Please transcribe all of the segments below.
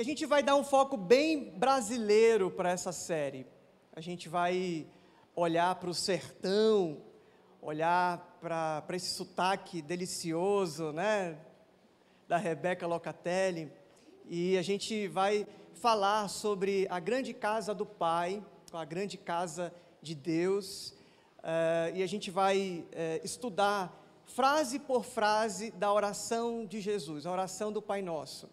E a gente vai dar um foco bem brasileiro para essa série. A gente vai olhar para o sertão, olhar para esse sotaque delicioso, né? Da Rebeca Locatelli. E a gente vai falar sobre a grande casa do Pai, a grande casa de Deus. Uh, e a gente vai uh, estudar frase por frase da oração de Jesus, a oração do Pai Nosso.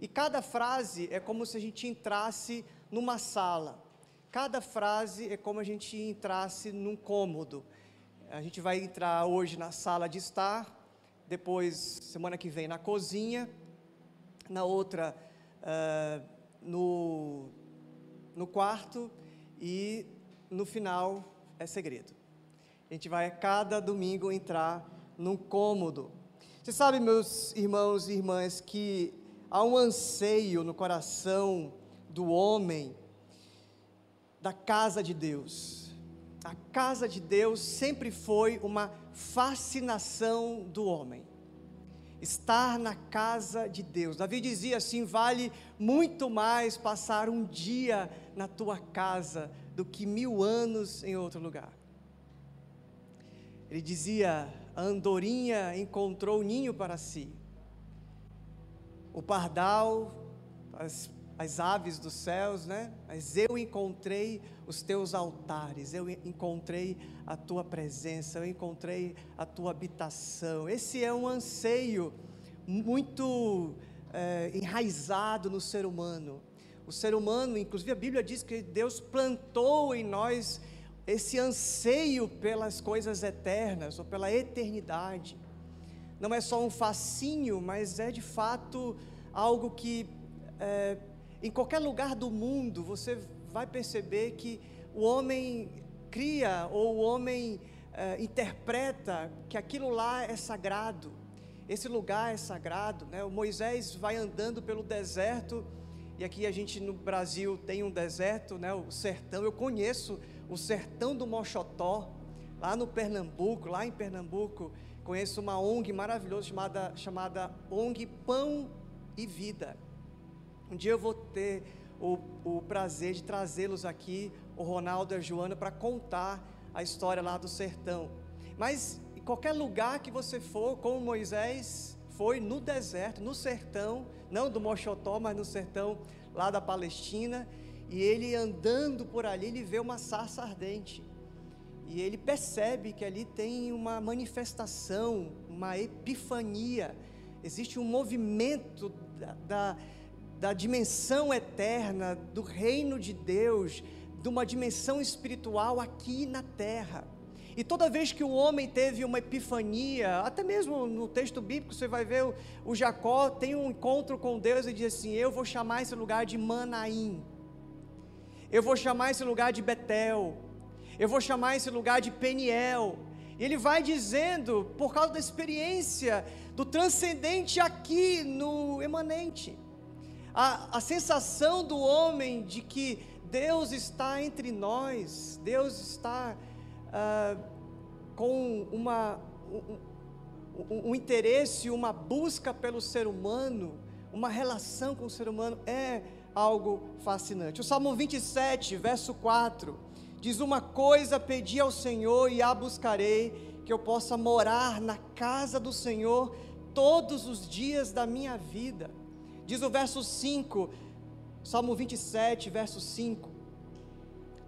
E cada frase é como se a gente entrasse numa sala. Cada frase é como a gente entrasse num cômodo. A gente vai entrar hoje na sala de estar, depois, semana que vem, na cozinha, na outra, uh, no, no quarto, e no final é segredo. A gente vai cada domingo entrar num cômodo. Você sabe, meus irmãos e irmãs, que há um anseio no coração do homem da casa de Deus. A casa de Deus sempre foi uma fascinação do homem. Estar na casa de Deus. Davi dizia assim: vale muito mais passar um dia na tua casa do que mil anos em outro lugar. Ele dizia: a andorinha encontrou ninho para si. O pardal, as, as aves dos céus, né? Mas eu encontrei os teus altares, eu encontrei a tua presença, eu encontrei a tua habitação. Esse é um anseio muito é, enraizado no ser humano. O ser humano, inclusive a Bíblia diz que Deus plantou em nós esse anseio pelas coisas eternas ou pela eternidade. Não é só um fascínio, mas é de fato algo que é, em qualquer lugar do mundo você vai perceber que o homem cria ou o homem é, interpreta que aquilo lá é sagrado. Esse lugar é sagrado, né? O Moisés vai andando pelo deserto e aqui a gente no Brasil tem um deserto, né? O sertão. Eu conheço o sertão do Mochotó, lá no Pernambuco, lá em Pernambuco, conheço uma ONG maravilhosa chamada, chamada ONG Pão e Vida. Um dia eu vou ter o, o prazer de trazê-los aqui, o Ronaldo e a Joana, para contar a história lá do sertão. Mas em qualquer lugar que você for, como Moisés foi no deserto, no sertão, não do Mochotó, mas no sertão lá da Palestina, e ele andando por ali, ele vê uma sarça ardente. E ele percebe que ali tem uma manifestação, uma epifania. Existe um movimento da, da, da dimensão eterna, do reino de Deus, de uma dimensão espiritual aqui na terra. E toda vez que o homem teve uma epifania, até mesmo no texto bíblico, você vai ver o, o Jacó tem um encontro com Deus e diz assim: Eu vou chamar esse lugar de Manaim. Eu vou chamar esse lugar de Betel. Eu vou chamar esse lugar de Peniel. E ele vai dizendo, por causa da experiência do transcendente aqui no emanente. A, a sensação do homem de que Deus está entre nós, Deus está ah, com uma, um, um, um interesse, uma busca pelo ser humano, uma relação com o ser humano, é algo fascinante. O Salmo 27, verso 4, diz: Uma coisa pedi ao Senhor e a buscarei, que eu possa morar na casa do Senhor todos os dias da minha vida. Diz o verso 5, Salmo 27, verso 5: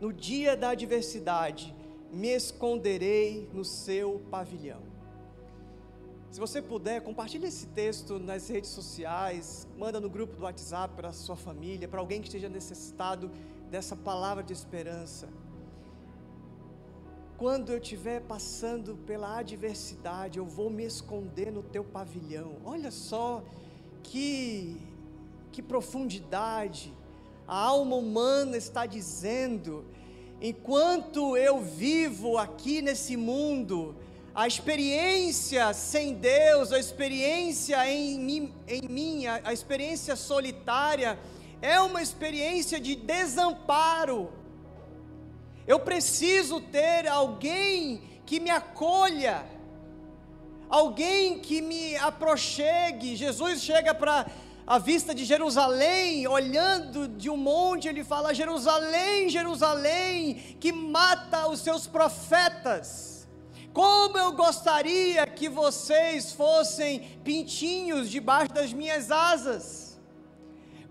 No dia da adversidade, me esconderei no seu pavilhão. Se você puder, compartilhe esse texto nas redes sociais, manda no grupo do WhatsApp para sua família, para alguém que esteja necessitado dessa palavra de esperança. Quando eu estiver passando pela adversidade, eu vou me esconder no teu pavilhão. Olha só que que profundidade a alma humana está dizendo. Enquanto eu vivo aqui nesse mundo, a experiência sem Deus, a experiência em mim, em mim a, a experiência solitária, é uma experiência de desamparo. Eu preciso ter alguém que me acolha, alguém que me aproxegue. Jesus chega para à vista de Jerusalém, olhando de um monte, ele fala: Jerusalém, Jerusalém, que mata os seus profetas. Como eu gostaria que vocês fossem pintinhos debaixo das minhas asas.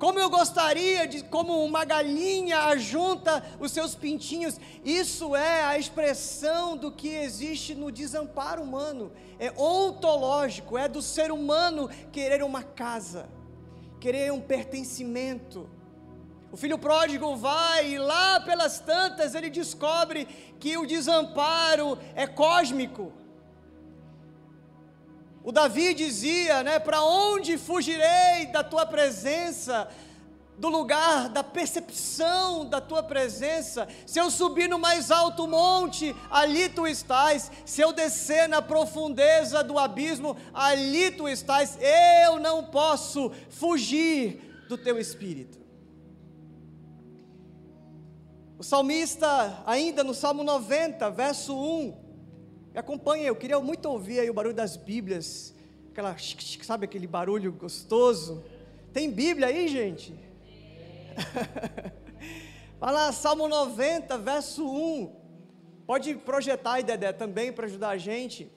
Como eu gostaria de, como uma galinha ajunta os seus pintinhos. Isso é a expressão do que existe no desamparo humano. É ontológico, é do ser humano querer uma casa, querer um pertencimento. O filho pródigo vai e lá pelas tantas ele descobre que o desamparo é cósmico. O Davi dizia, né, para onde fugirei da tua presença? Do lugar da percepção da tua presença, se eu subir no mais alto monte, ali tu estás, se eu descer na profundeza do abismo, ali tu estás, eu não posso fugir do teu espírito. O salmista, ainda no Salmo 90, verso 1, me acompanhe, eu queria muito ouvir o barulho das Bíblias, aquela, sabe aquele barulho gostoso? Tem Bíblia aí, gente? Vai lá, Salmo 90, verso 1. Pode projetar aí, Dedé, também para ajudar a gente.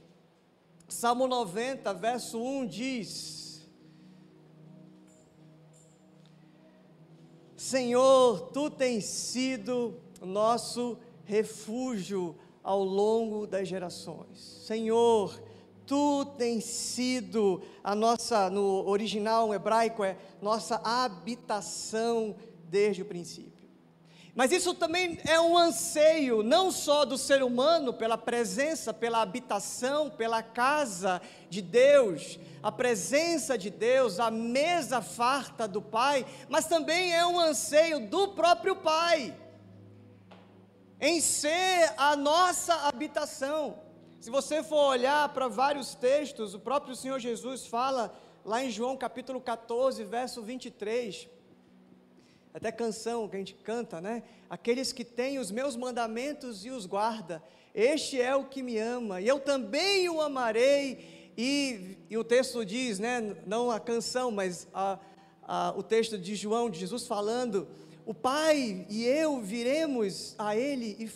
Salmo 90, verso 1 diz: Senhor, tu tens sido nosso refúgio ao longo das gerações. Senhor, tu tens sido a nossa, no original hebraico é nossa habitação desde o princípio. Mas isso também é um anseio, não só do ser humano, pela presença, pela habitação, pela casa de Deus, a presença de Deus, a mesa farta do Pai, mas também é um anseio do próprio Pai em ser a nossa habitação. Se você for olhar para vários textos, o próprio Senhor Jesus fala lá em João capítulo 14, verso 23. Até canção que a gente canta, né? Aqueles que têm os meus mandamentos e os guarda, este é o que me ama, e eu também o amarei. E, e o texto diz, né? Não a canção, mas a, a, o texto de João, de Jesus falando o Pai e eu viremos a Ele e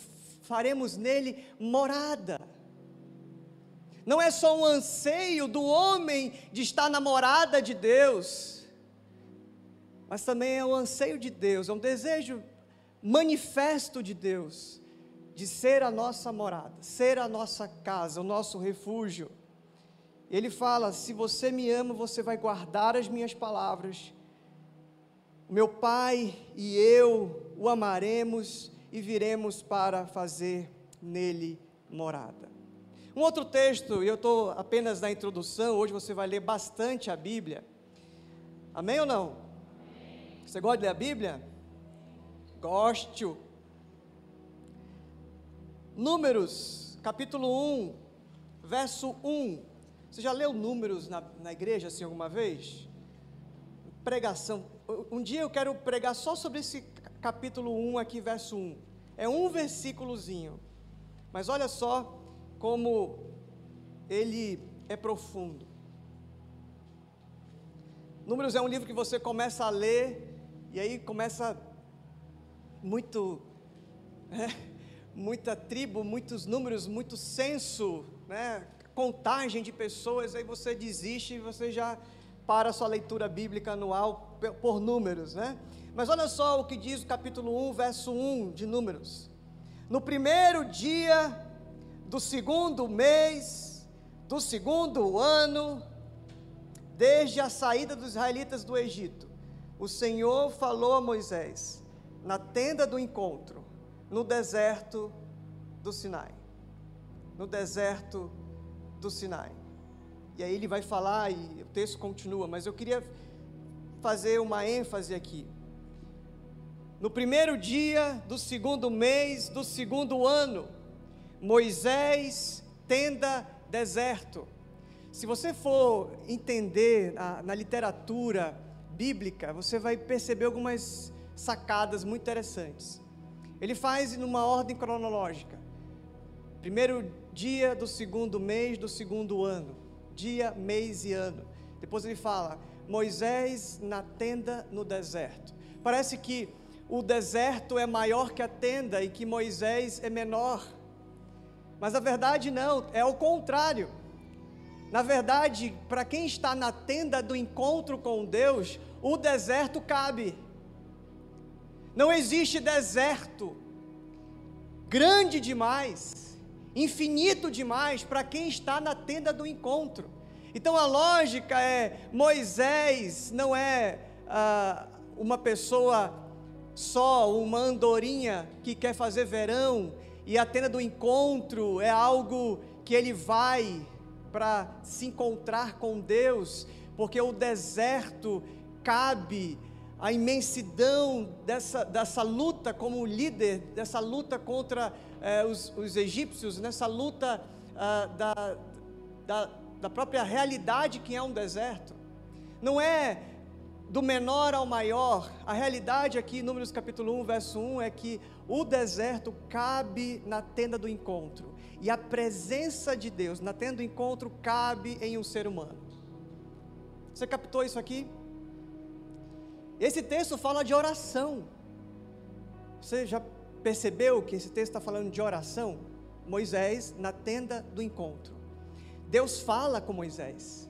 faremos nele morada. Não é só um anseio do homem de estar na morada de Deus, mas também é um anseio de Deus, é um desejo manifesto de Deus, de ser a nossa morada, ser a nossa casa, o nosso refúgio. Ele fala: se você me ama, você vai guardar as minhas palavras meu Pai e eu o amaremos e viremos para fazer nele morada. Um outro texto, e eu estou apenas na introdução, hoje você vai ler bastante a Bíblia. Amém ou não? Você gosta de ler a Bíblia? Gosto. Números, capítulo 1, verso 1. Você já leu Números na, na igreja assim alguma vez? Pregação um dia eu quero pregar só sobre esse capítulo 1 aqui, verso 1. É um versículozinho. Mas olha só como ele é profundo. Números é um livro que você começa a ler e aí começa muito, né, muita tribo, muitos números, muito censo, né, contagem de pessoas, aí você desiste e você já para a sua leitura bíblica anual por números, né? Mas olha só o que diz o capítulo 1, verso 1 de Números. No primeiro dia do segundo mês, do segundo ano, desde a saída dos israelitas do Egito, o Senhor falou a Moisés, na tenda do encontro, no deserto do Sinai. No deserto do Sinai. E aí ele vai falar, e o texto continua, mas eu queria fazer uma ênfase aqui. No primeiro dia do segundo mês do segundo ano, Moisés, tenda deserto. Se você for entender na, na literatura bíblica, você vai perceber algumas sacadas muito interessantes. Ele faz numa ordem cronológica. Primeiro dia do segundo mês do segundo ano dia, mês e ano. Depois ele fala: Moisés na tenda no deserto. Parece que o deserto é maior que a tenda e que Moisés é menor. Mas a verdade não, é o contrário. Na verdade, para quem está na tenda do encontro com Deus, o deserto cabe. Não existe deserto grande demais, infinito demais para quem está na tenda do encontro. Então a lógica é: Moisés não é ah, uma pessoa só, uma andorinha que quer fazer verão, e a tenda do encontro é algo que ele vai para se encontrar com Deus, porque o deserto cabe a imensidão dessa, dessa luta como líder, dessa luta contra eh, os, os, egípcios, nessa luta ah, da, da, da própria realidade que é um deserto. Não é do menor ao maior, a realidade aqui, Números capítulo 1, verso 1, é que o deserto cabe na tenda do encontro, e a presença de Deus na tenda do encontro cabe em um ser humano. Você captou isso aqui? Esse texto fala de oração. Você já percebeu que esse texto está falando de oração? Moisés na tenda do encontro. Deus fala com Moisés.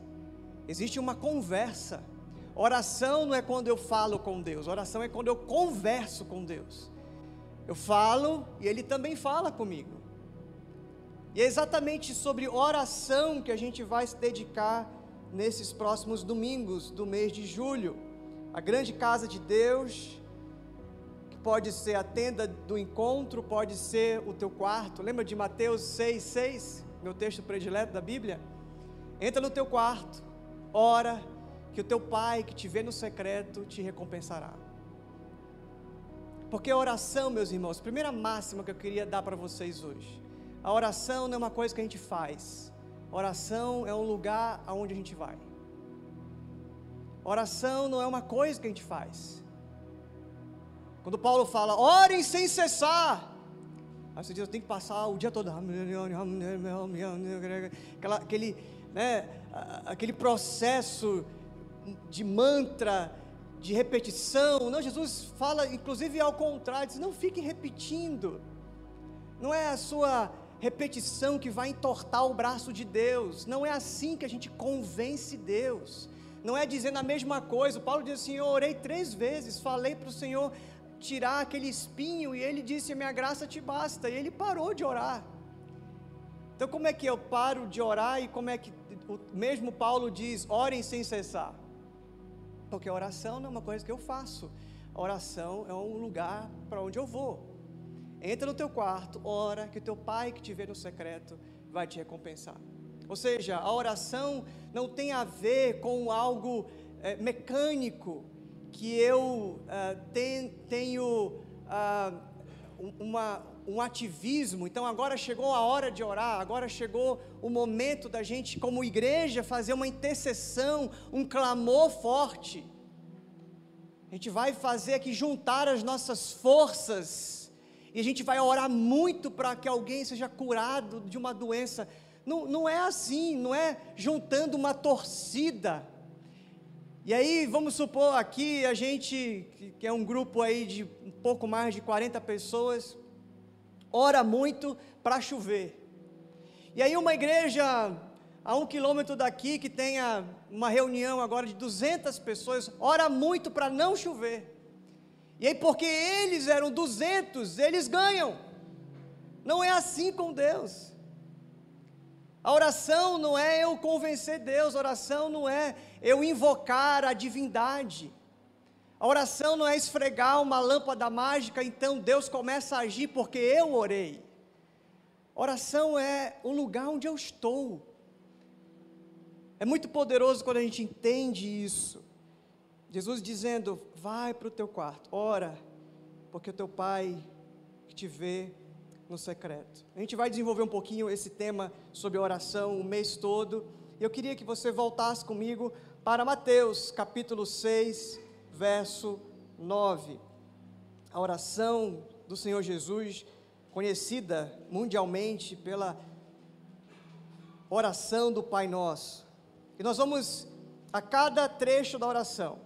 Existe uma conversa. Oração não é quando eu falo com Deus, oração é quando eu converso com Deus. Eu falo e Ele também fala comigo. E é exatamente sobre oração que a gente vai se dedicar nesses próximos domingos do mês de julho. A grande casa de Deus, que pode ser a tenda do encontro, pode ser o teu quarto. Lembra de Mateus 6, 6, meu texto predileto da Bíblia? Entra no teu quarto, ora, que o teu pai que te vê no secreto te recompensará. Porque a oração, meus irmãos, primeira máxima que eu queria dar para vocês hoje. A oração não é uma coisa que a gente faz. oração é um lugar aonde a gente vai. Oração não é uma coisa que a gente faz. Quando Paulo fala, orem sem cessar. Aí você diz, eu tenho que passar o dia todo. Aquela, aquele, né, aquele processo de mantra, de repetição. Não, Jesus fala, inclusive ao contrário, diz, não fique repetindo. Não é a sua repetição que vai entortar o braço de Deus. Não é assim que a gente convence Deus. Não é dizendo a mesma coisa. O Paulo diz assim: Eu orei três vezes, falei para o Senhor tirar aquele espinho, e ele disse: Minha graça te basta. E ele parou de orar. Então, como é que eu paro de orar e como é que o mesmo Paulo diz: orem sem cessar? Porque a oração não é uma coisa que eu faço, a oração é um lugar para onde eu vou. Entra no teu quarto, ora, que o teu pai que te vê no secreto vai te recompensar. Ou seja, a oração não tem a ver com algo é, mecânico, que eu é, ten, tenho ah, uma, um ativismo, então agora chegou a hora de orar, agora chegou o momento da gente, como igreja, fazer uma intercessão, um clamor forte. A gente vai fazer aqui juntar as nossas forças, e a gente vai orar muito para que alguém seja curado de uma doença não, não é assim, não é juntando uma torcida. E aí, vamos supor aqui, a gente, que é um grupo aí de um pouco mais de 40 pessoas, ora muito para chover. E aí, uma igreja a um quilômetro daqui, que tenha uma reunião agora de 200 pessoas, ora muito para não chover. E aí, porque eles eram 200, eles ganham. Não é assim com Deus. A oração não é eu convencer Deus, a oração não é eu invocar a divindade. A oração não é esfregar uma lâmpada mágica, então Deus começa a agir porque eu orei. Oração é o lugar onde eu estou. É muito poderoso quando a gente entende isso. Jesus dizendo: vai para o teu quarto, ora, porque o teu pai que te vê no secreto. A gente vai desenvolver um pouquinho esse tema sobre oração o mês todo. Eu queria que você voltasse comigo para Mateus, capítulo 6, verso 9. A oração do Senhor Jesus, conhecida mundialmente pela oração do Pai Nosso. E nós vamos a cada trecho da oração,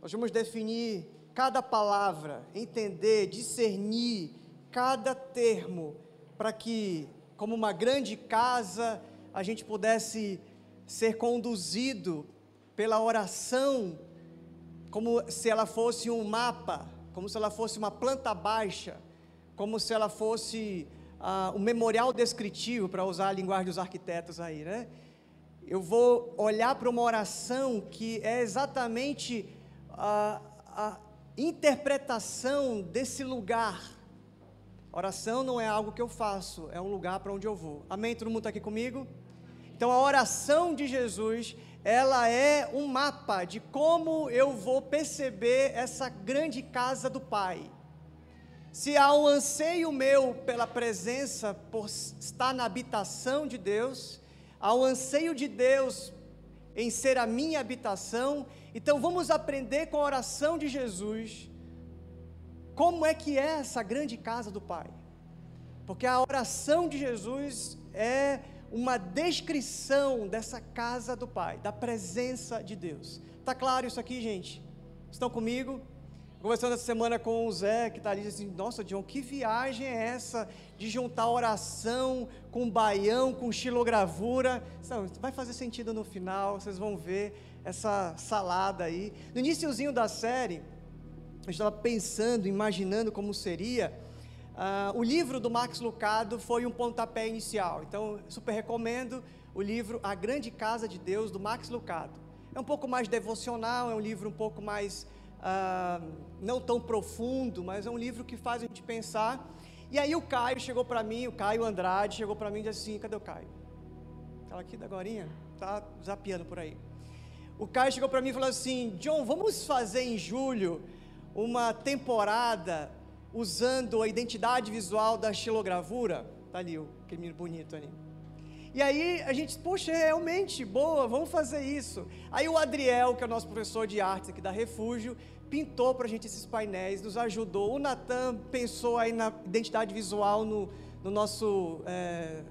nós vamos definir cada palavra, entender, discernir cada termo, para que, como uma grande casa, a gente pudesse ser conduzido pela oração, como se ela fosse um mapa, como se ela fosse uma planta baixa, como se ela fosse uh, um memorial descritivo, para usar a linguagem dos arquitetos aí, né? Eu vou olhar para uma oração que é exatamente a, a interpretação desse lugar. Oração não é algo que eu faço, é um lugar para onde eu vou. Amém? Todo mundo está aqui comigo? Então a oração de Jesus, ela é um mapa de como eu vou perceber essa grande casa do Pai. Se há um anseio meu pela presença, por estar na habitação de Deus, há um anseio de Deus em ser a minha habitação, então vamos aprender com a oração de Jesus como é que é essa grande casa do Pai. Porque a oração de Jesus é uma descrição dessa casa do Pai, da presença de Deus. Tá claro isso aqui, gente? Estão comigo? Conversando essa semana com o Zé, que está ali, assim, nossa, John, que viagem é essa de juntar oração com baião, com xilogravura? Vai fazer sentido no final, vocês vão ver essa salada aí. No iníciozinho da série, eu estava pensando, imaginando como seria. Uh, o livro do Max Lucado foi um pontapé inicial, então super recomendo o livro A Grande Casa de Deus, do Max Lucado. É um pouco mais devocional, é um livro um pouco mais ah, não tão profundo, mas é um livro que faz a gente pensar. E aí o Caio chegou para mim, o Caio Andrade chegou para mim e disse assim, cadê o Caio? Estava aqui da gorinha, tá zapiando por aí. O Caio chegou para mim e falou assim, John, vamos fazer em julho uma temporada usando a identidade visual da xilogravura? Tá ali, aquele menino bonito ali. E aí a gente, poxa, é realmente boa, vamos fazer isso. Aí o Adriel, que é o nosso professor de artes aqui da Refúgio, pintou para a gente esses painéis, nos ajudou. O Natan pensou aí na identidade visual no, no nosso é,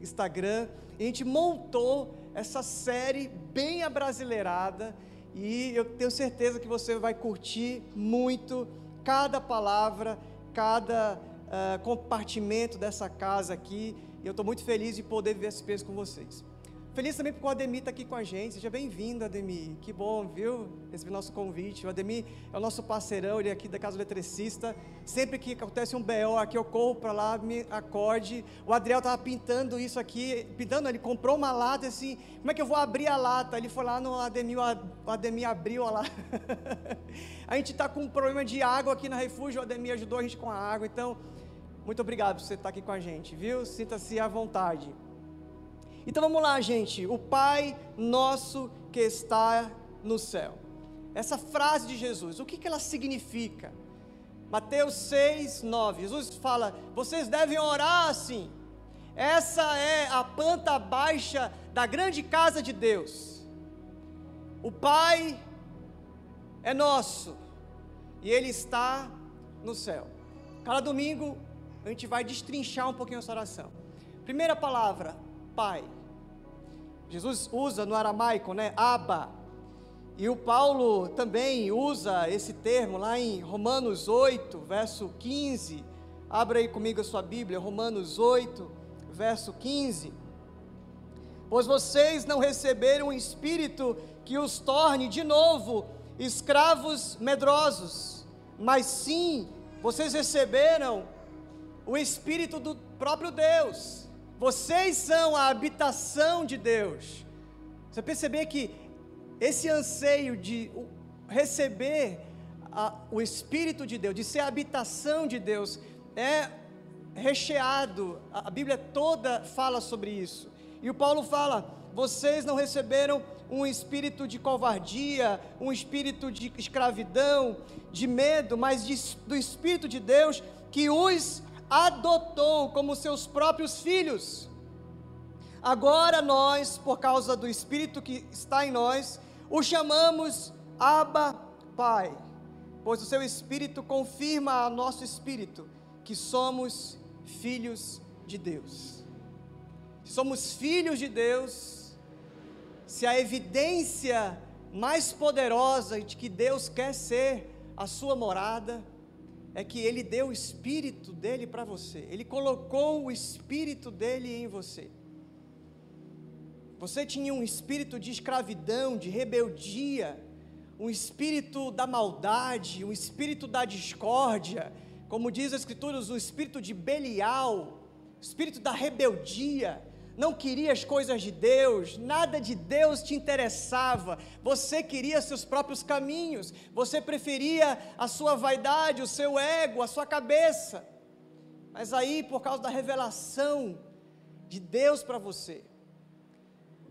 Instagram. E a gente montou essa série bem abrasileirada. E eu tenho certeza que você vai curtir muito cada palavra, cada uh, compartimento dessa casa aqui. E eu estou muito feliz de poder viver esse peso com vocês. Feliz também porque o Ademir está aqui com a gente. Seja bem-vindo, Ademir. Que bom, viu? Receber nosso convite. O Ademir é o nosso parceirão, ele é aqui da Casa Eletricista. Sempre que acontece um BO aqui, eu corro para lá, me acorde. O Adriel estava pintando isso aqui, pintando, ele comprou uma lata assim. Como é que eu vou abrir a lata? Ele foi lá no Ademir, o Ademir abriu a lata. a gente está com um problema de água aqui na refúgio, o Ademir ajudou a gente com a água. Então, muito obrigado por você estar aqui com a gente, viu? Sinta-se à vontade. Então vamos lá, gente. O Pai nosso que está no céu. Essa frase de Jesus, o que, que ela significa? Mateus 6, 9. Jesus fala: vocês devem orar assim. Essa é a planta baixa da grande casa de Deus. O Pai é nosso e Ele está no céu. Cada domingo a gente vai destrinchar um pouquinho essa oração. Primeira palavra, Pai. Jesus usa no aramaico, né? Abba. E o Paulo também usa esse termo lá em Romanos 8, verso 15. Abra aí comigo a sua Bíblia, Romanos 8, verso 15. Pois vocês não receberam um espírito que os torne de novo escravos medrosos, mas sim vocês receberam o Espírito do próprio Deus. Vocês são a habitação de Deus. Você perceber que esse anseio de receber a, o Espírito de Deus, de ser a habitação de Deus, é recheado, a Bíblia toda fala sobre isso. E o Paulo fala: vocês não receberam um espírito de covardia, um espírito de escravidão, de medo, mas de, do Espírito de Deus que os adotou como seus próprios filhos. Agora nós, por causa do Espírito que está em nós, o chamamos Abba Pai, pois o seu Espírito confirma a nosso Espírito que somos filhos de Deus. Se somos filhos de Deus, se a evidência mais poderosa de que Deus quer ser a sua morada é que Ele deu o Espírito dele para você, Ele colocou o Espírito dele em você. Você tinha um espírito de escravidão, de rebeldia, um espírito da maldade, um espírito da discórdia, como diz a Escritura, um espírito de Belial, espírito da rebeldia, não queria as coisas de Deus, nada de Deus te interessava, você queria seus próprios caminhos, você preferia a sua vaidade, o seu ego, a sua cabeça. Mas aí, por causa da revelação de Deus para você,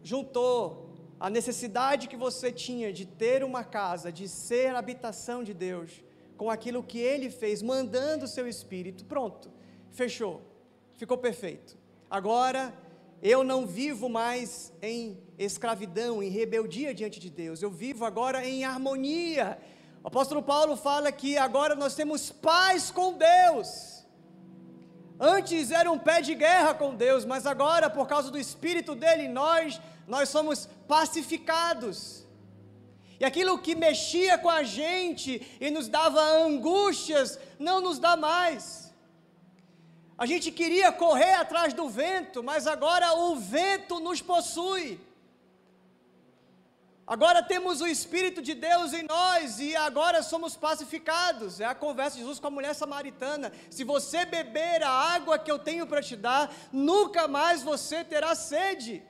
juntou a necessidade que você tinha de ter uma casa, de ser habitação de Deus, com aquilo que Ele fez, mandando o seu Espírito, pronto, fechou, ficou perfeito. Agora eu não vivo mais em escravidão, em rebeldia diante de Deus, eu vivo agora em harmonia. O apóstolo Paulo fala que agora nós temos paz com Deus. Antes era um pé de guerra com Deus, mas agora, por causa do Espírito dele em nós, nós somos pacificados. E aquilo que mexia com a gente e nos dava angústias, não nos dá mais. A gente queria correr atrás do vento, mas agora o vento nos possui. Agora temos o Espírito de Deus em nós e agora somos pacificados. É a conversa de Jesus com a mulher samaritana. Se você beber a água que eu tenho para te dar, nunca mais você terá sede.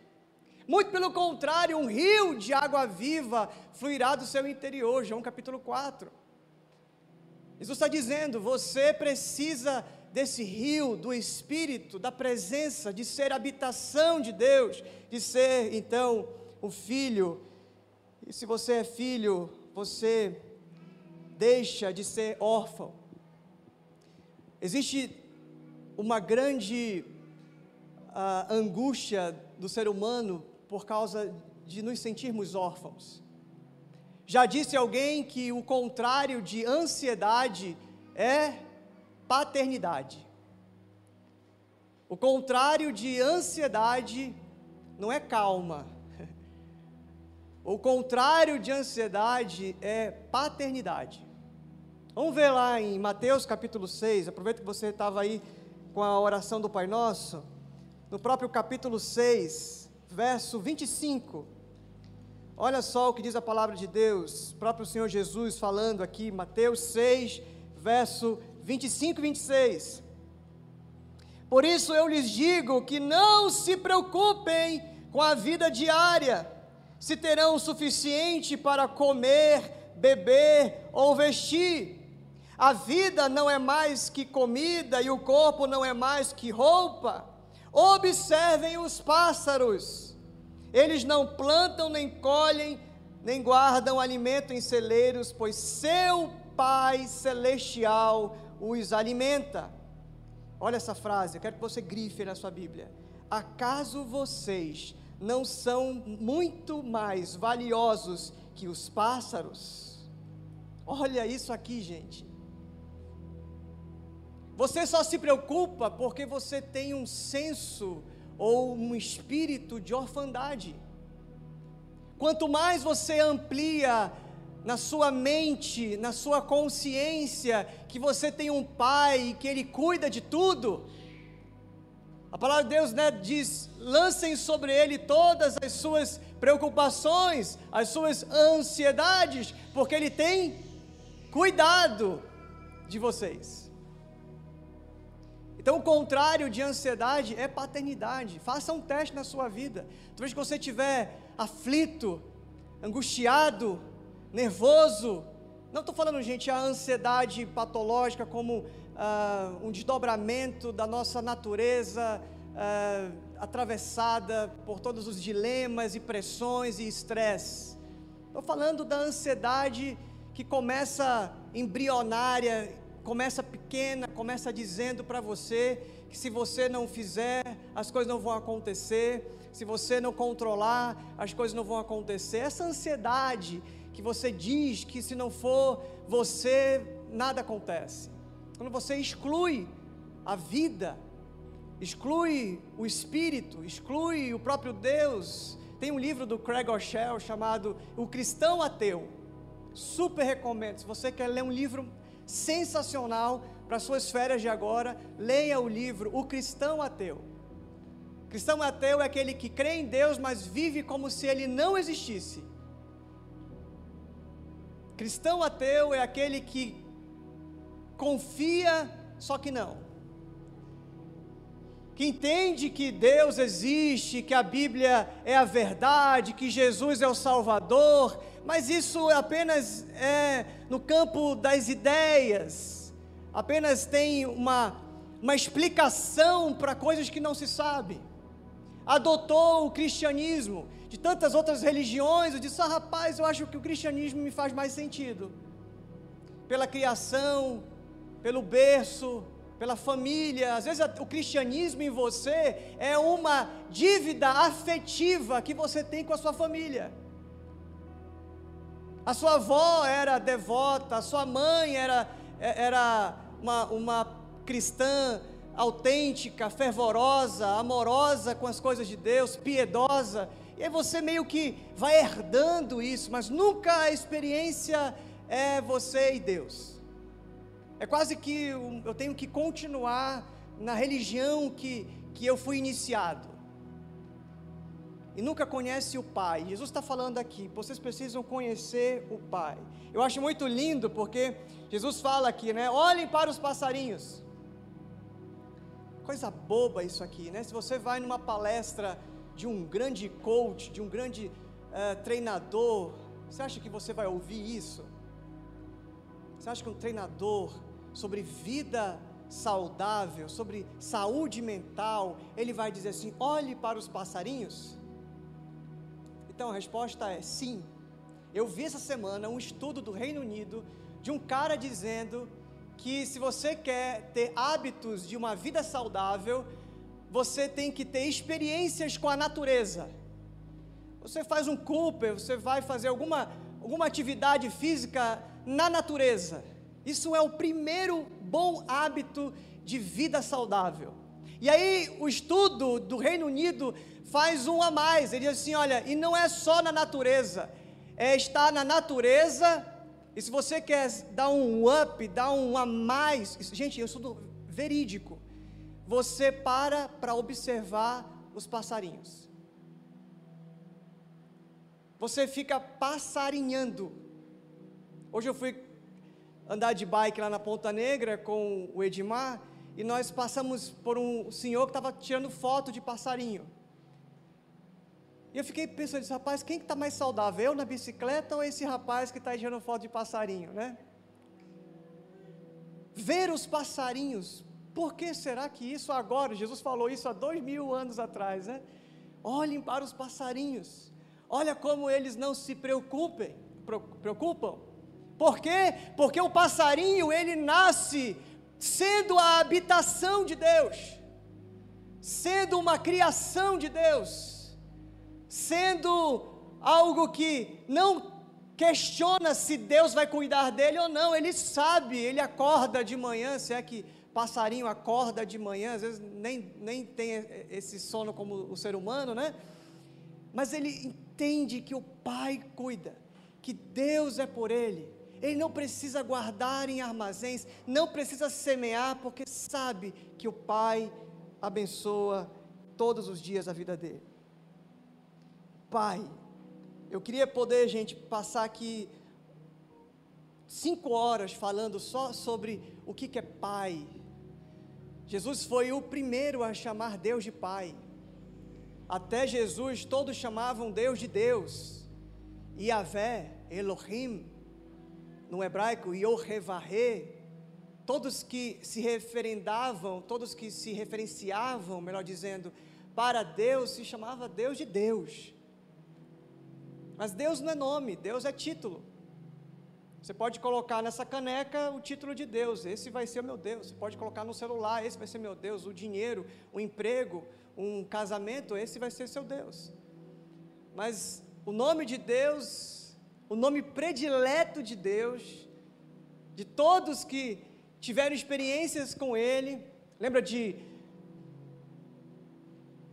Muito pelo contrário, um rio de água viva fluirá do seu interior. João capítulo 4. Jesus está dizendo: você precisa desse rio do Espírito, da presença, de ser habitação de Deus, de ser então o filho. E se você é filho, você deixa de ser órfão. Existe uma grande uh, angústia do ser humano por causa de nos sentirmos órfãos. Já disse alguém que o contrário de ansiedade é paternidade. O contrário de ansiedade não é calma. O contrário de ansiedade é paternidade. Vamos ver lá em Mateus capítulo 6, aproveita que você estava aí com a oração do Pai Nosso, no próprio capítulo 6, verso 25. Olha só o que diz a palavra de Deus, o próprio Senhor Jesus falando aqui, Mateus 6, verso 25 e 26. Por isso eu lhes digo que não se preocupem com a vida diária, se terão o suficiente para comer, beber ou vestir. A vida não é mais que comida e o corpo não é mais que roupa. Observem os pássaros. Eles não plantam, nem colhem, nem guardam alimento em celeiros, pois seu Pai celestial os alimenta. Olha essa frase, eu quero que você grife na sua Bíblia. Acaso vocês não são muito mais valiosos que os pássaros? Olha isso aqui, gente. Você só se preocupa porque você tem um senso ou um espírito de orfandade. Quanto mais você amplia na sua mente, na sua consciência, que você tem um pai que ele cuida de tudo. A palavra de Deus né, diz: lancem sobre ele todas as suas preocupações, as suas ansiedades, porque ele tem cuidado de vocês. Então, o contrário de ansiedade é paternidade. Faça um teste na sua vida. Talvez que você estiver aflito, angustiado, nervoso. Não estou falando, gente, a ansiedade patológica como uh, um desdobramento da nossa natureza uh, atravessada por todos os dilemas e pressões e estresse. Estou falando da ansiedade que começa embrionária, começa pequena, começa dizendo para você que se você não fizer, as coisas não vão acontecer, se você não controlar, as coisas não vão acontecer. Essa ansiedade que você diz que se não for você, nada acontece. Quando você exclui a vida, exclui o Espírito, exclui o próprio Deus Tem um livro do Craig Rochelle chamado O Cristão Ateu. Super recomendo. Se você quer ler um livro sensacional para suas férias de agora, leia o livro O Cristão Ateu. Cristão ateu é aquele que crê em Deus, mas vive como se ele não existisse. Cristão ateu é aquele que confia, só que não. Que entende que Deus existe, que a Bíblia é a verdade, que Jesus é o Salvador, mas isso apenas é no campo das ideias, apenas tem uma, uma explicação para coisas que não se sabe. Adotou o cristianismo, de tantas outras religiões, eu disse: ah, rapaz, eu acho que o cristianismo me faz mais sentido. Pela criação, pelo berço, pela família. Às vezes o cristianismo em você é uma dívida afetiva que você tem com a sua família. A sua avó era devota, a sua mãe era, era uma, uma cristã autêntica, fervorosa, amorosa com as coisas de Deus, piedosa. E aí você meio que vai herdando isso, mas nunca a experiência é você e Deus. É quase que eu tenho que continuar na religião que, que eu fui iniciado. E nunca conhece o Pai. Jesus está falando aqui, vocês precisam conhecer o Pai. Eu acho muito lindo porque Jesus fala aqui, né? Olhem para os passarinhos. Coisa boba isso aqui, né? Se você vai numa palestra de um grande coach, de um grande uh, treinador, você acha que você vai ouvir isso? Você acha que um treinador sobre vida saudável, sobre saúde mental, ele vai dizer assim: olhe para os passarinhos? Então a resposta é sim. Eu vi essa semana um estudo do Reino Unido de um cara dizendo que se você quer ter hábitos de uma vida saudável, você tem que ter experiências com a natureza. Você faz um Cooper, você vai fazer alguma, alguma atividade física na natureza. Isso é o primeiro bom hábito de vida saudável. E aí o estudo do Reino Unido faz um a mais. Ele diz assim: olha, e não é só na natureza, é estar na natureza e se você quer dar um up, dar um a mais, gente, eu sou do verídico. Você para para observar os passarinhos. Você fica passarinhando. Hoje eu fui andar de bike lá na Ponta Negra com o Edmar e nós passamos por um senhor que estava tirando foto de passarinho. E eu fiquei pensando, esse rapaz, quem está que tá mais saudável? Eu na bicicleta ou esse rapaz que está tirando foto de passarinho, né? Ver os passarinhos, por que será que isso agora? Jesus falou isso há dois mil anos atrás, né? Olhem para os passarinhos, olha como eles não se preocupem, preocupam. Por quê? Porque o passarinho ele nasce sendo a habitação de Deus, sendo uma criação de Deus sendo algo que não questiona se Deus vai cuidar dele ou não, ele sabe, ele acorda de manhã, se é que passarinho acorda de manhã, às vezes nem, nem tem esse sono como o ser humano, né? Mas ele entende que o Pai cuida, que Deus é por ele, ele não precisa guardar em armazéns, não precisa semear, porque sabe que o Pai abençoa todos os dias a vida dele. Pai. Eu queria poder, gente, passar aqui cinco horas falando só sobre o que, que é Pai. Jesus foi o primeiro a chamar Deus de Pai. Até Jesus, todos chamavam Deus de Deus. Yahvé, Elohim, no hebraico, Yohevahé, todos que se referendavam, todos que se referenciavam, melhor dizendo, para Deus, se chamava Deus de Deus. Mas Deus não é nome, Deus é título. Você pode colocar nessa caneca o título de Deus, esse vai ser o meu Deus. Você pode colocar no celular, esse vai ser meu Deus. O dinheiro, o emprego, um casamento, esse vai ser seu Deus. Mas o nome de Deus, o nome predileto de Deus, de todos que tiveram experiências com Ele, lembra de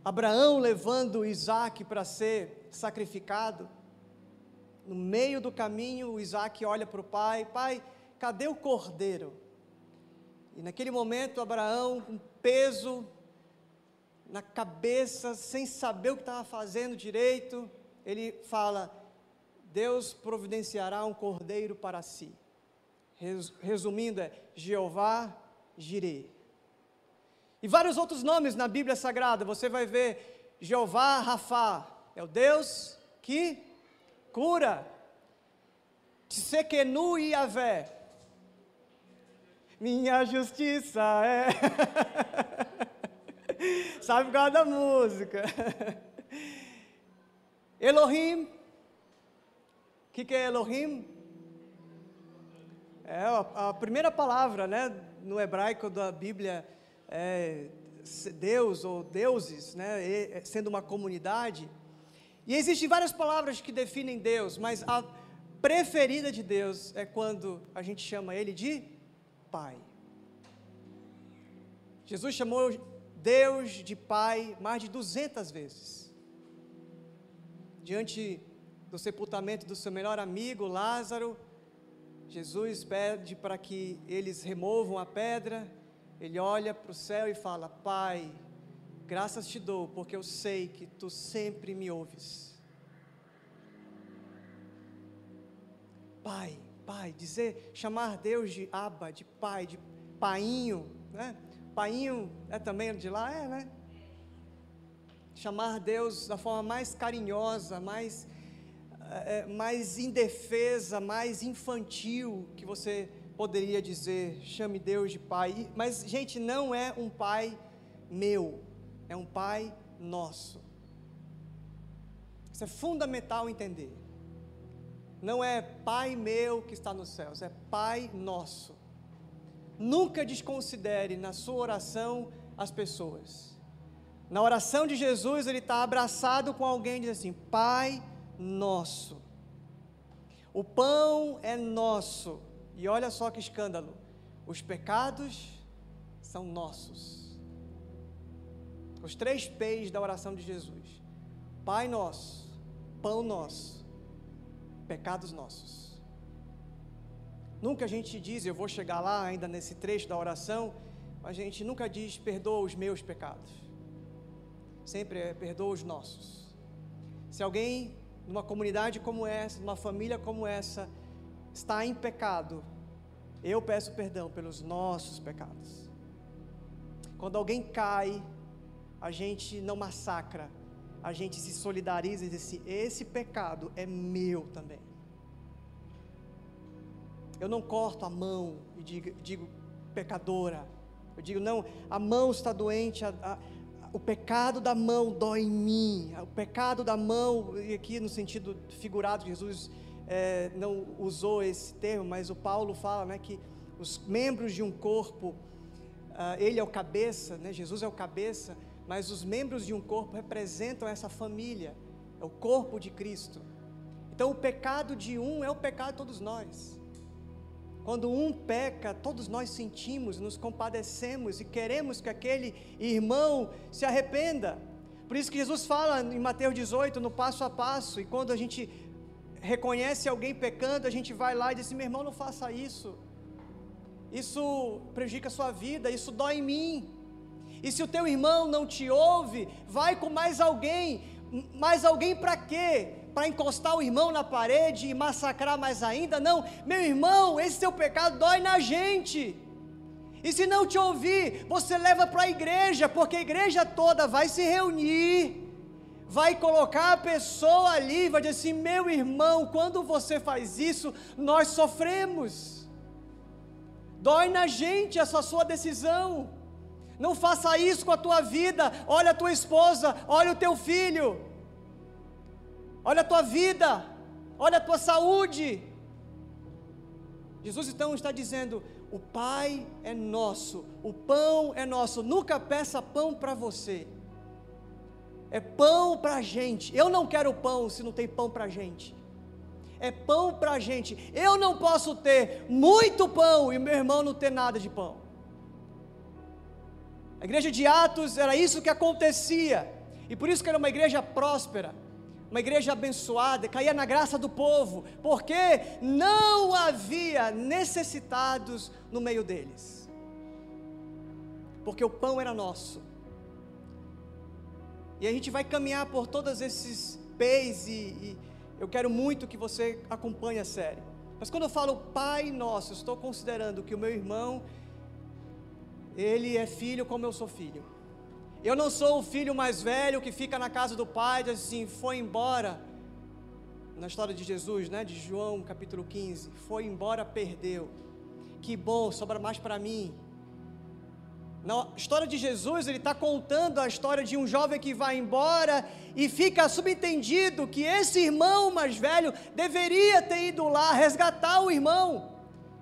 Abraão levando Isaac para ser sacrificado. No meio do caminho, o Isaac olha para o pai: Pai, cadê o cordeiro? E naquele momento, Abraão, com peso na cabeça, sem saber o que estava fazendo direito, ele fala: Deus providenciará um cordeiro para si. Resumindo, é Jeová Jireh. E vários outros nomes na Bíblia Sagrada, você vai ver Jeová Rafá, é o Deus que cura. Tsekenu Yavé, minha justiça é. Sabe qual é da música? Elohim. O que, que é Elohim? É a, a, primeira palavra, né, no hebraico da Bíblia é Deus ou deuses, né, sendo uma comunidade. E existem várias palavras que definem Deus, mas a preferida de Deus é quando a gente chama ele de Pai. Jesus chamou Deus de Pai mais de 200 vezes. Diante do sepultamento do seu melhor amigo, Lázaro, Jesus pede para que eles removam a pedra. Ele olha para o céu e fala: Pai, graças te dou, porque eu sei que tu sempre me ouves. Pai, pai, dizer, chamar Deus de Abba, de pai, de painho, né? Painho é também de lá, é, né? Chamar Deus da forma mais carinhosa, mais, é, mais indefesa, mais infantil que você poderia dizer. Chame Deus de pai. Mas, gente, não é um pai meu, é um pai nosso. Isso é fundamental entender não é Pai meu que está nos céus, é Pai nosso. Nunca desconsidere na sua oração as pessoas. Na oração de Jesus, ele está abraçado com alguém e diz assim: Pai nosso. O pão é nosso. E olha só que escândalo: os pecados são nossos. Os três P's da oração de Jesus: Pai nosso, pão nosso pecados nossos. Nunca a gente diz, eu vou chegar lá ainda nesse trecho da oração, a gente nunca diz, perdoa os meus pecados. Sempre é, perdoa os nossos. Se alguém, numa comunidade como essa, numa família como essa, está em pecado, eu peço perdão pelos nossos pecados. Quando alguém cai, a gente não massacra, a gente se solidariza e diz assim: esse pecado é meu também. Eu não corto a mão e digo, digo pecadora. Eu digo, não, a mão está doente, a, a, o pecado da mão dói em mim. O pecado da mão, e aqui no sentido figurado, Jesus é, não usou esse termo, mas o Paulo fala né, que os membros de um corpo, uh, ele é o cabeça, né, Jesus é o cabeça, mas os membros de um corpo representam essa família, é o corpo de Cristo. Então o pecado de um é o pecado de todos nós. Quando um peca, todos nós sentimos, nos compadecemos e queremos que aquele irmão se arrependa. Por isso que Jesus fala em Mateus 18, no passo a passo, e quando a gente reconhece alguém pecando, a gente vai lá e diz: assim, meu irmão, não faça isso. Isso prejudica a sua vida, isso dói em mim. E se o teu irmão não te ouve, vai com mais alguém. Mais alguém para quê? Para encostar o irmão na parede e massacrar mais ainda? Não, meu irmão, esse teu pecado dói na gente. E se não te ouvir, você leva para a igreja, porque a igreja toda vai se reunir, vai colocar a pessoa ali, vai dizer assim: meu irmão, quando você faz isso, nós sofremos. Dói na gente essa sua decisão. Não faça isso com a tua vida. Olha a tua esposa, olha o teu filho. Olha a tua vida, olha a tua saúde. Jesus então está dizendo: o Pai é nosso, o pão é nosso. Nunca peça pão para você. É pão para a gente. Eu não quero pão se não tem pão para a gente. É pão para a gente. Eu não posso ter muito pão e meu irmão não ter nada de pão. A igreja de Atos era isso que acontecia. E por isso que era uma igreja próspera, uma igreja abençoada, caía na graça do povo, porque não havia necessitados no meio deles. Porque o pão era nosso. E a gente vai caminhar por todos esses P's e, e eu quero muito que você acompanhe a série. Mas quando eu falo Pai Nosso, estou considerando que o meu irmão, ele é filho como eu sou filho. Eu não sou o filho mais velho que fica na casa do pai, diz assim, foi embora. Na história de Jesus, né, de João capítulo 15, foi embora, perdeu. Que bom, sobra mais para mim. Na história de Jesus, ele está contando a história de um jovem que vai embora e fica subentendido que esse irmão mais velho deveria ter ido lá resgatar o irmão.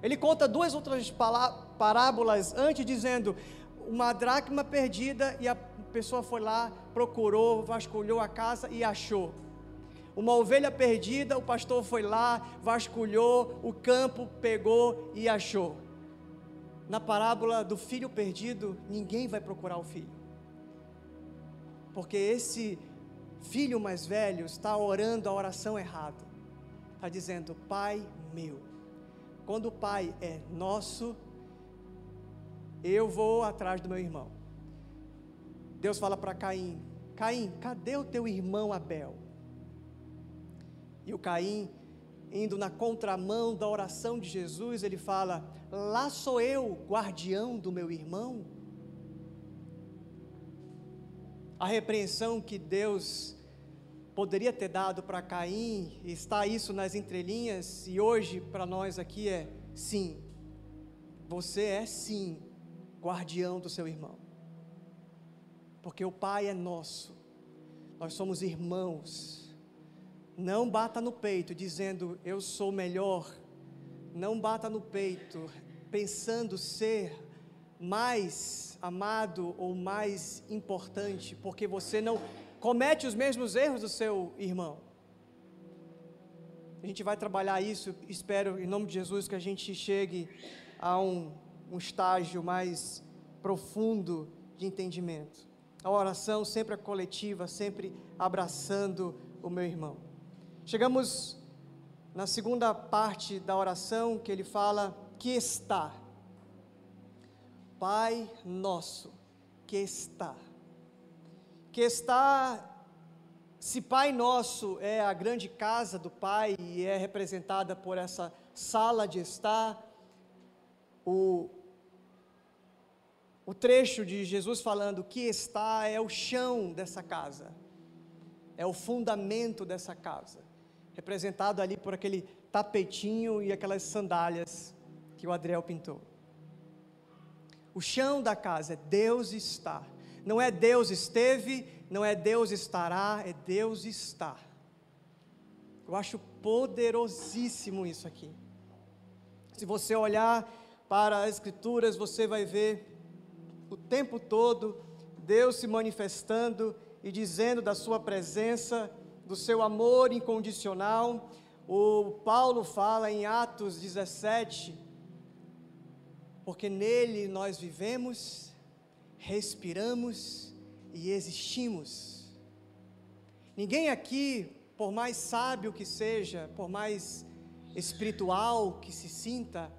Ele conta duas outras parábolas antes, dizendo: uma dracma perdida e a pessoa foi lá, procurou, vasculhou a casa e achou. Uma ovelha perdida, o pastor foi lá, vasculhou o campo, pegou e achou na parábola do filho perdido, ninguém vai procurar o filho. Porque esse filho mais velho está orando a oração errada. Está dizendo, Pai meu. Quando o Pai é nosso, eu vou atrás do meu irmão. Deus fala para Caim: Caim, cadê o teu irmão Abel? E o Caim indo na contramão da oração de Jesus, ele fala: Lá sou eu, guardião do meu irmão. A repreensão que Deus poderia ter dado para Caim, está isso nas entrelinhas, e hoje para nós aqui é: sim, você é sim guardião do seu irmão, porque o Pai é nosso, nós somos irmãos não bata no peito dizendo eu sou melhor. Não bata no peito pensando ser mais amado ou mais importante, porque você não comete os mesmos erros do seu irmão. A gente vai trabalhar isso, espero em nome de Jesus que a gente chegue a um, um estágio mais profundo de entendimento. A oração sempre é coletiva, sempre abraçando o meu irmão. Chegamos na segunda parte da oração que ele fala que está. Pai nosso, que está. Que está se Pai Nosso é a grande casa do Pai e é representada por essa sala de estar, o, o trecho de Jesus falando que está é o chão dessa casa, é o fundamento dessa casa representado ali por aquele tapetinho e aquelas sandálias que o Adriel pintou. O chão da casa é Deus está. Não é Deus esteve, não é Deus estará, é Deus está. Eu acho poderosíssimo isso aqui. Se você olhar para as Escrituras, você vai ver o tempo todo Deus se manifestando e dizendo da Sua presença do seu amor incondicional. O Paulo fala em Atos 17, porque nele nós vivemos, respiramos e existimos. Ninguém aqui, por mais sábio que seja, por mais espiritual que se sinta,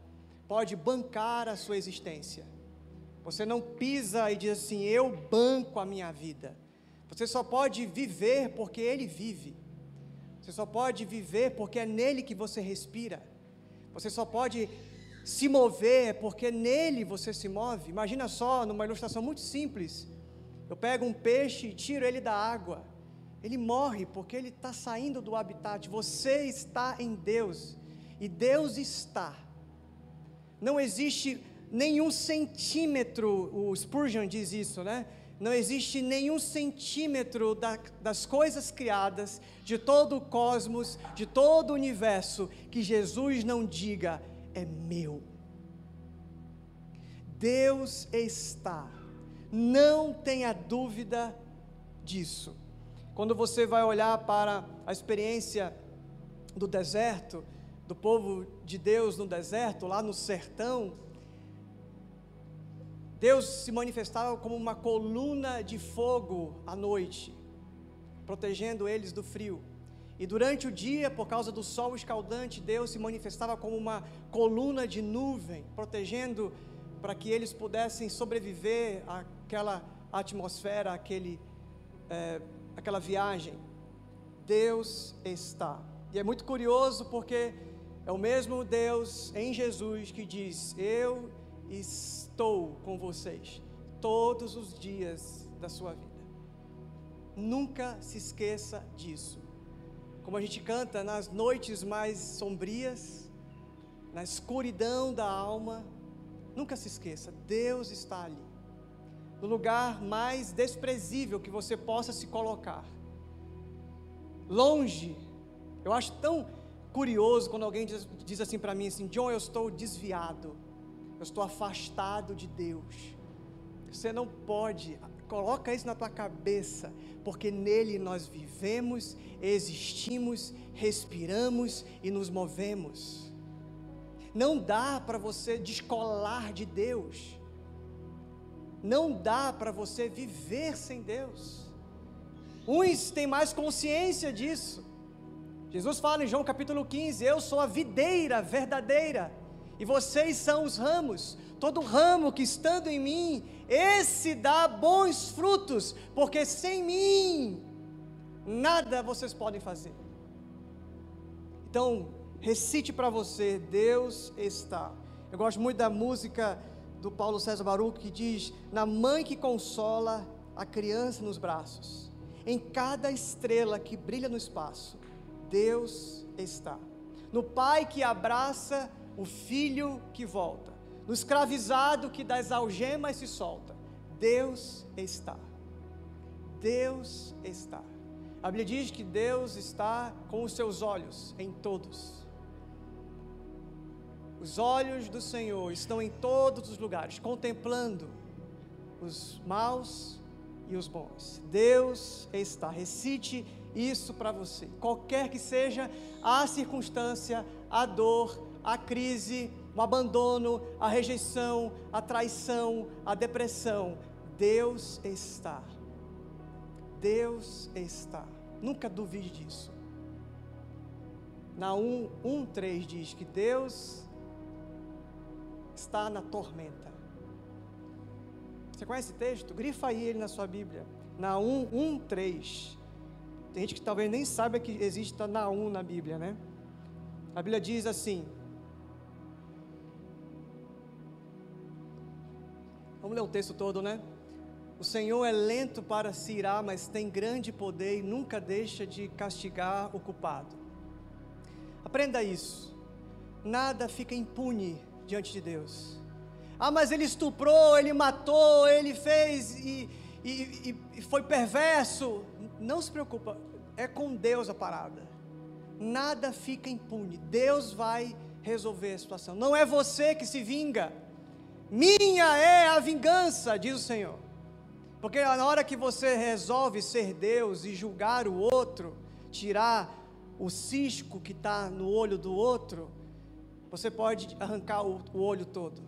pode bancar a sua existência. Você não pisa e diz assim: Eu banco a minha vida. Você só pode viver porque Ele vive. Você só pode viver porque é nele que você respira. Você só pode se mover porque nele você se move. Imagina só, numa ilustração muito simples. Eu pego um peixe e tiro ele da água. Ele morre porque ele está saindo do habitat. Você está em Deus. E Deus está. Não existe nenhum centímetro, o Spurgeon diz isso, né? não existe nenhum centímetro da, das coisas criadas, de todo o cosmos, de todo o universo, que Jesus não diga, é meu. Deus está, não tenha dúvida disso. Quando você vai olhar para a experiência do deserto, do povo de Deus no deserto, lá no sertão, Deus se manifestava como uma coluna de fogo à noite. protegendo eles do frio. E durante o dia, por causa do sol escaldante, Deus se manifestava como uma coluna de nuvem, protegendo para que eles pudessem sobreviver àquela atmosfera, àquele, é, àquela viagem. Deus está. E é muito curioso porque é o mesmo Deus em Jesus que diz: Eu estou com vocês todos os dias da sua vida. Nunca se esqueça disso como a gente canta nas noites mais sombrias, na escuridão da alma, nunca se esqueça, Deus está ali, no lugar mais desprezível que você possa se colocar, longe. Eu acho tão curioso quando alguém diz, diz assim para mim assim, John, eu estou desviado, eu estou afastado de Deus. Você não pode Coloca isso na tua cabeça, porque nele nós vivemos, existimos, respiramos e nos movemos. Não dá para você descolar de Deus. Não dá para você viver sem Deus. Uns têm mais consciência disso. Jesus fala em João capítulo 15: Eu sou a videira verdadeira, e vocês são os ramos. Todo ramo que estando em mim esse dá bons frutos, porque sem mim nada vocês podem fazer. Então, recite para você: Deus está. Eu gosto muito da música do Paulo César Baruch que diz: Na mãe que consola a criança nos braços, em cada estrela que brilha no espaço, Deus está. No pai que abraça o filho que volta no escravizado que das algemas se solta. Deus está. Deus está. A Bíblia diz que Deus está com os seus olhos em todos. Os olhos do Senhor estão em todos os lugares, contemplando os maus e os bons. Deus está. Recite isso para você. Qualquer que seja a circunstância, a dor, a crise, o abandono, a rejeição, a traição, a depressão. Deus está. Deus está. Nunca duvide disso. Na 1, 1 3 diz que Deus está na tormenta. Você conhece esse texto? Grifa aí ele na sua Bíblia. Na 1, 1 3. Tem gente que talvez nem saiba que existe na 1 na Bíblia, né? A Bíblia diz assim: Vamos ler o texto todo, né? O Senhor é lento para se irar, mas tem grande poder e nunca deixa de castigar o culpado. Aprenda isso. Nada fica impune diante de Deus. Ah, mas ele estuprou, ele matou, ele fez e, e, e foi perverso. Não se preocupa, é com Deus a parada. Nada fica impune. Deus vai resolver a situação. Não é você que se vinga. Minha é a vingança, diz o Senhor. Porque na hora que você resolve ser Deus e julgar o outro, tirar o cisco que está no olho do outro, você pode arrancar o, o, olho todo.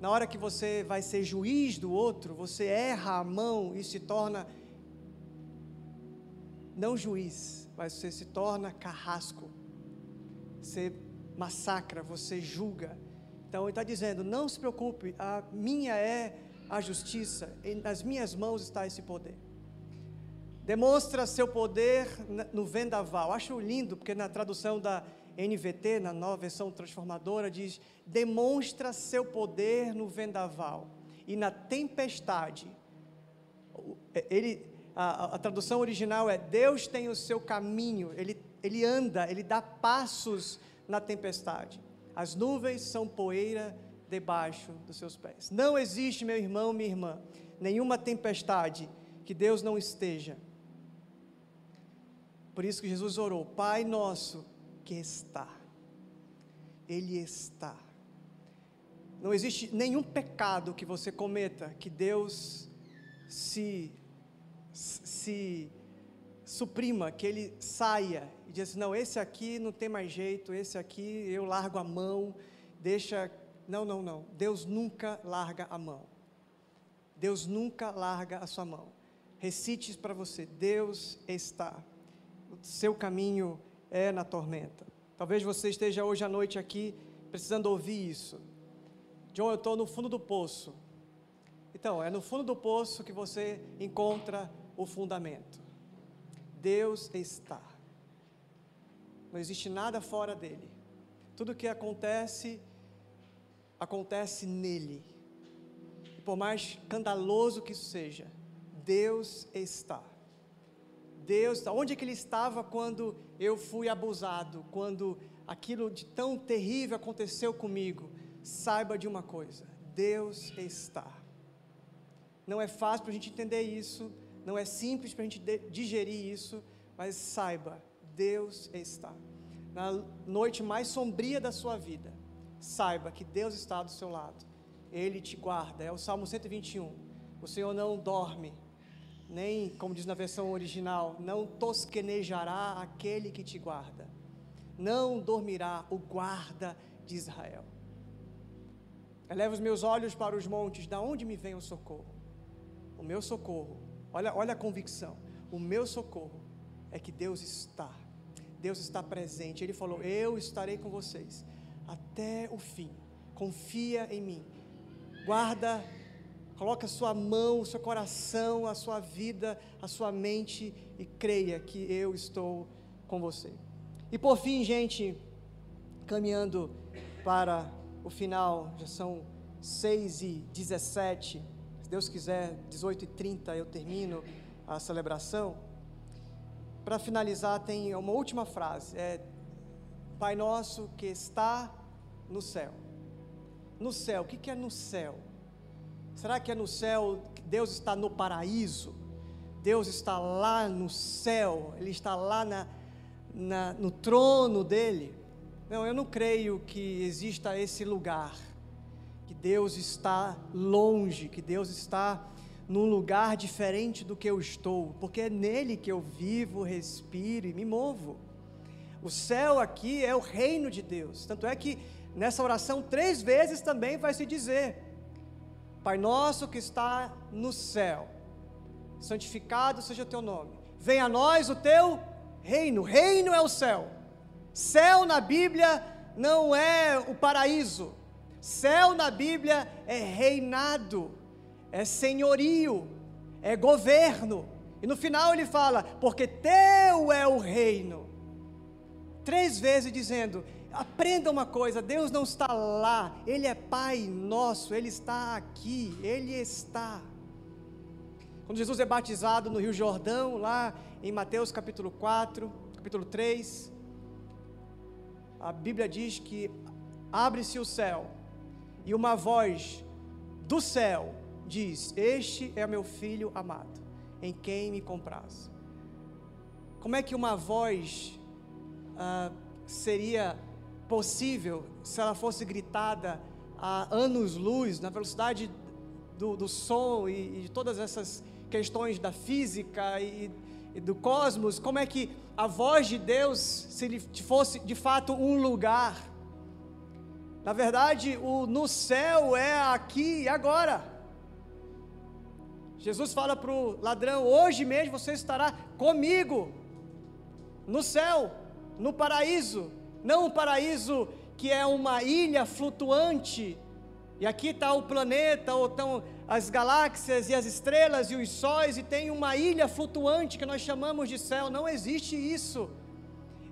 Na hora que você vai ser juiz do outro, você erra a mão e se torna não juiz, mas você se torna carrasco. Você massacra, você julga. Então ele está dizendo: não se preocupe, a minha é a justiça, nas minhas mãos está esse poder. Demonstra seu poder no vendaval. Acho lindo, porque na tradução da NVT, na nova versão transformadora, diz: demonstra seu poder no vendaval e na tempestade. É, ele, a, a, tradução original é: Deus tem o seu caminho, ele, ele anda, ele dá passos na tempestade. As nuvens são poeira debaixo dos seus pés. Não existe, meu irmão, minha irmã, nenhuma tempestade que Deus não esteja. Por isso que Jesus orou: Pai nosso que está. Ele está. Não existe nenhum pecado que você cometa que Deus se se suprima, que ele saia e diz assim, não, esse aqui não tem mais jeito, esse aqui eu largo a mão, deixa. Não, não, não. Deus nunca larga a mão. Deus nunca larga a sua mão. recite para você: Deus está. O seu caminho é na tormenta. Talvez você esteja hoje à noite aqui precisando ouvir isso. John, eu estou no fundo do poço. Então, é no fundo do poço que você encontra o fundamento. Deus está. Não existe nada fora dele. Tudo que acontece, acontece nele. E por mais escandaloso que isso seja, Deus está. Deus, onde é que ele estava quando eu fui abusado, quando aquilo de tão terrível aconteceu comigo? Saiba de uma coisa: Deus está. Não é fácil para a gente entender isso, não é simples para a gente digerir isso, mas saiba, Deus está. Na noite mais sombria da sua vida, saiba que Deus está do seu lado. Ele te guarda. É o Salmo 121. O Senhor não dorme, nem, como diz na versão original, não tosquenejará aquele que te guarda. Não dormirá o guarda de Israel. Eleva os meus olhos para os montes, da onde me vem o socorro? O meu socorro, olha, olha a convicção, o meu socorro é que Deus está, Deus está presente. Ele falou: Eu estarei com vocês até o fim. Confia em mim. Guarda, coloca a sua mão, o seu coração, a sua vida, a sua mente e creia que eu estou com você. E por fim, gente, caminhando para o final, já são 6 e 17. Se Deus quiser, 18 e 30 eu termino a celebração. Para finalizar, tem uma última frase: é Pai nosso que está no céu. No céu, o que é no céu? Será que é no céu Deus está no paraíso? Deus está lá no céu, Ele está lá na, na, no trono dele? Não, eu não creio que exista esse lugar, Deus está longe, que Deus está num lugar diferente do que eu estou, porque é nele que eu vivo, respiro e me movo. O céu aqui é o reino de Deus, tanto é que nessa oração três vezes também vai se dizer: Pai nosso que está no céu, santificado seja o teu nome, venha a nós o teu reino, reino é o céu. Céu na Bíblia não é o paraíso, céu na Bíblia é reinado é senhorio, é governo. E no final ele fala: porque teu é o reino. Três vezes dizendo: aprenda uma coisa, Deus não está lá, Ele é Pai nosso, Ele está aqui, Ele está. Quando Jesus é batizado no Rio Jordão, lá em Mateus capítulo 4, capítulo 3, a Bíblia diz que abre-se o céu e uma voz do céu diz: Este é meu filho amado, em quem me compraz. Como é que uma voz ah, seria possível se ela fosse gritada a anos-luz, na velocidade do, do som e, de todas essas questões da física e, e do cosmos? Como é que a voz de Deus, se fosse de fato um lugar, na verdade, o no céu é aqui e agora. Jesus fala para o ladrão: Hoje mesmo você estará comigo no céu, no paraíso. Não um paraíso que é uma ilha flutuante, e aqui está o planeta, ou estão as galáxias e as estrelas e os sóis, e tem uma ilha flutuante que nós chamamos de céu. Não existe isso.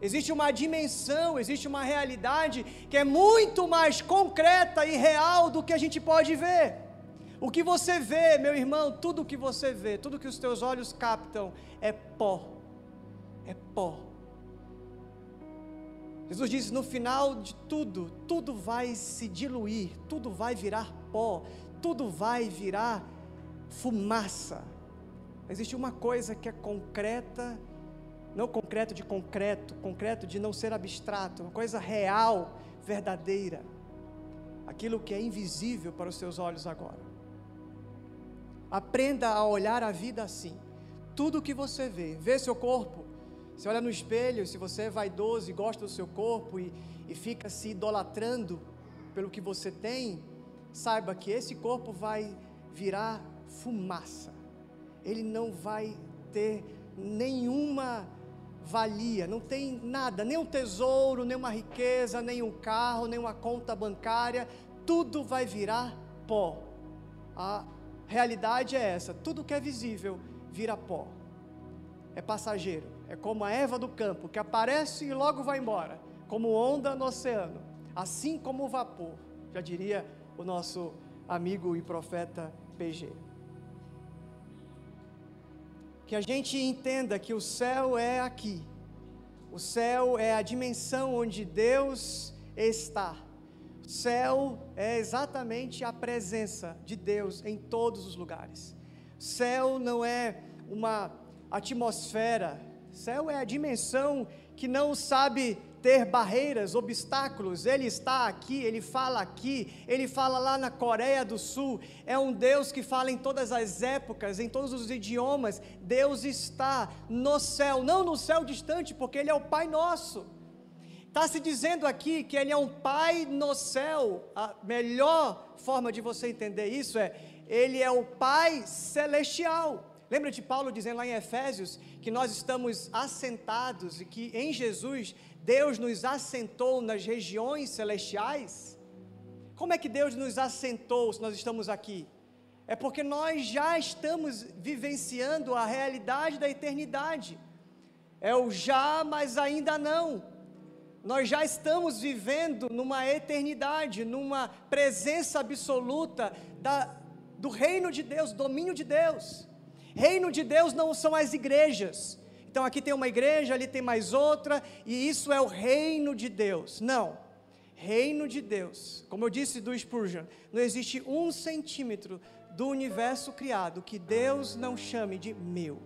Existe uma dimensão, existe uma realidade que é muito mais concreta e real do que a gente pode ver. O que você vê, meu irmão, tudo o que você vê, tudo que os teus olhos captam é pó. É pó. Jesus diz: no final de tudo, tudo vai se diluir, tudo vai virar pó, tudo vai virar fumaça. Existe uma coisa que é concreta, não concreto de concreto, concreto de não ser abstrato, uma coisa real, verdadeira. Aquilo que é invisível para os seus olhos agora. Aprenda a olhar a vida assim. Tudo que você vê, vê seu corpo. Você olha no espelho, se você é vaidoso e gosta do seu corpo e, e fica se idolatrando pelo que você tem, saiba que esse corpo vai virar fumaça. ele não vai ter nenhuma valia, não tem nada, nem um tesouro, nem uma riqueza, nem um carro, nem uma conta bancária, tudo vai virar pó. A realidade é essa: tudo que é visível vira pó. É passageiro, é como a erva do campo que aparece e logo vai embora, como onda no oceano, assim como o vapor, já diria o nosso amigo e profeta PG. Que a gente entenda que o céu é aqui, o céu é a dimensão onde Deus está. O céu é exatamente a presença de Deus em todos os lugares. Céu não é uma atmosfera, céu é a dimensão que não sabe ter barreiras, obstáculos. Ele está aqui, ele fala aqui, ele fala lá na Coreia do Sul. É um Deus que fala em todas as épocas, em todos os idiomas. Deus está no céu, não no céu distante, porque ele é o Pai nosso. Está se dizendo aqui que ele é um Pai no céu. A melhor forma de você entender isso é: ele é o Pai celestial. Lembra de Paulo dizendo lá em Efésios que nós estamos assentados e que em Jesus Deus nos assentou nas regiões celestiais? Como é que Deus nos assentou se nós estamos aqui? É porque nós já estamos vivenciando a realidade da eternidade. É o já, mas ainda não. Nós já estamos vivendo numa eternidade, numa presença absoluta da, do reino de Deus, domínio de Deus. Reino de Deus não são as igrejas, então aqui tem uma igreja, ali tem mais outra, e isso é o reino de Deus. Não. Reino de Deus, como eu disse do Spurgeon, não existe um centímetro do universo criado que Deus não chame de meu.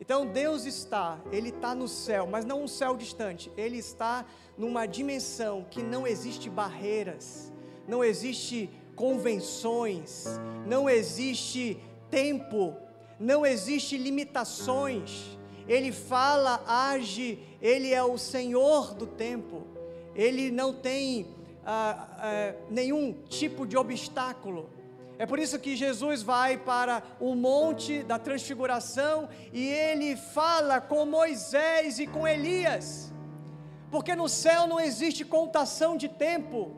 Então Deus está, Ele está no céu, mas não um céu distante, Ele está numa dimensão que não existe barreiras, não existe convenções, não existe tempo, não existe limitações. Ele fala, age, ele é o Senhor do tempo. Ele não tem ah, ah, nenhum tipo de obstáculo. É por isso que Jesus vai para o monte da transfiguração e ele fala com Moisés e com Elias. Porque no céu não existe contação de tempo.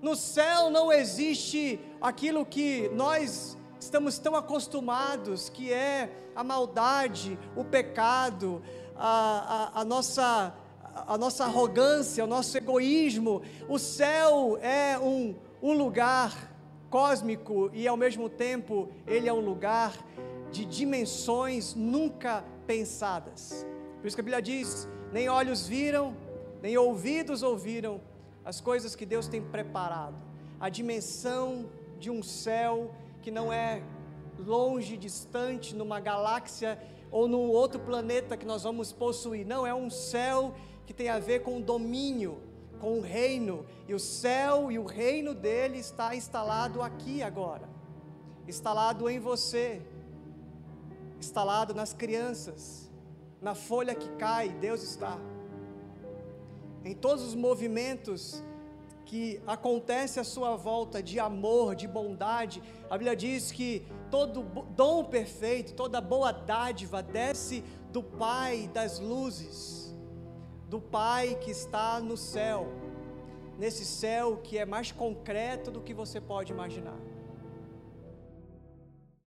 No céu não existe aquilo que nós estamos tão acostumados, que é a maldade, o pecado, a, a, a, nossa, a nossa arrogância, o nosso egoísmo. O céu é um, um lugar cósmico e ao mesmo tempo ele é um lugar de dimensões nunca pensadas. Por isso que a Bíblia diz: nem olhos viram, nem ouvidos ouviram as coisas que Deus tem preparado. A dimensão de um céu que não é longe, distante, numa galáxia ou num outro planeta que nós vamos possuir. Não, é um céu que tem a ver com o domínio, com o reino. E o céu e o reino dele está instalado aqui agora. Instalado em você. Instalado nas crianças. Na folha que cai, Deus está. Em todos os movimentos que acontece à sua volta de amor, de bondade. A Bíblia diz que todo dom perfeito, toda boa dádiva desce do Pai das luzes, do Pai que está no céu, nesse céu que é mais concreto do que você pode imaginar.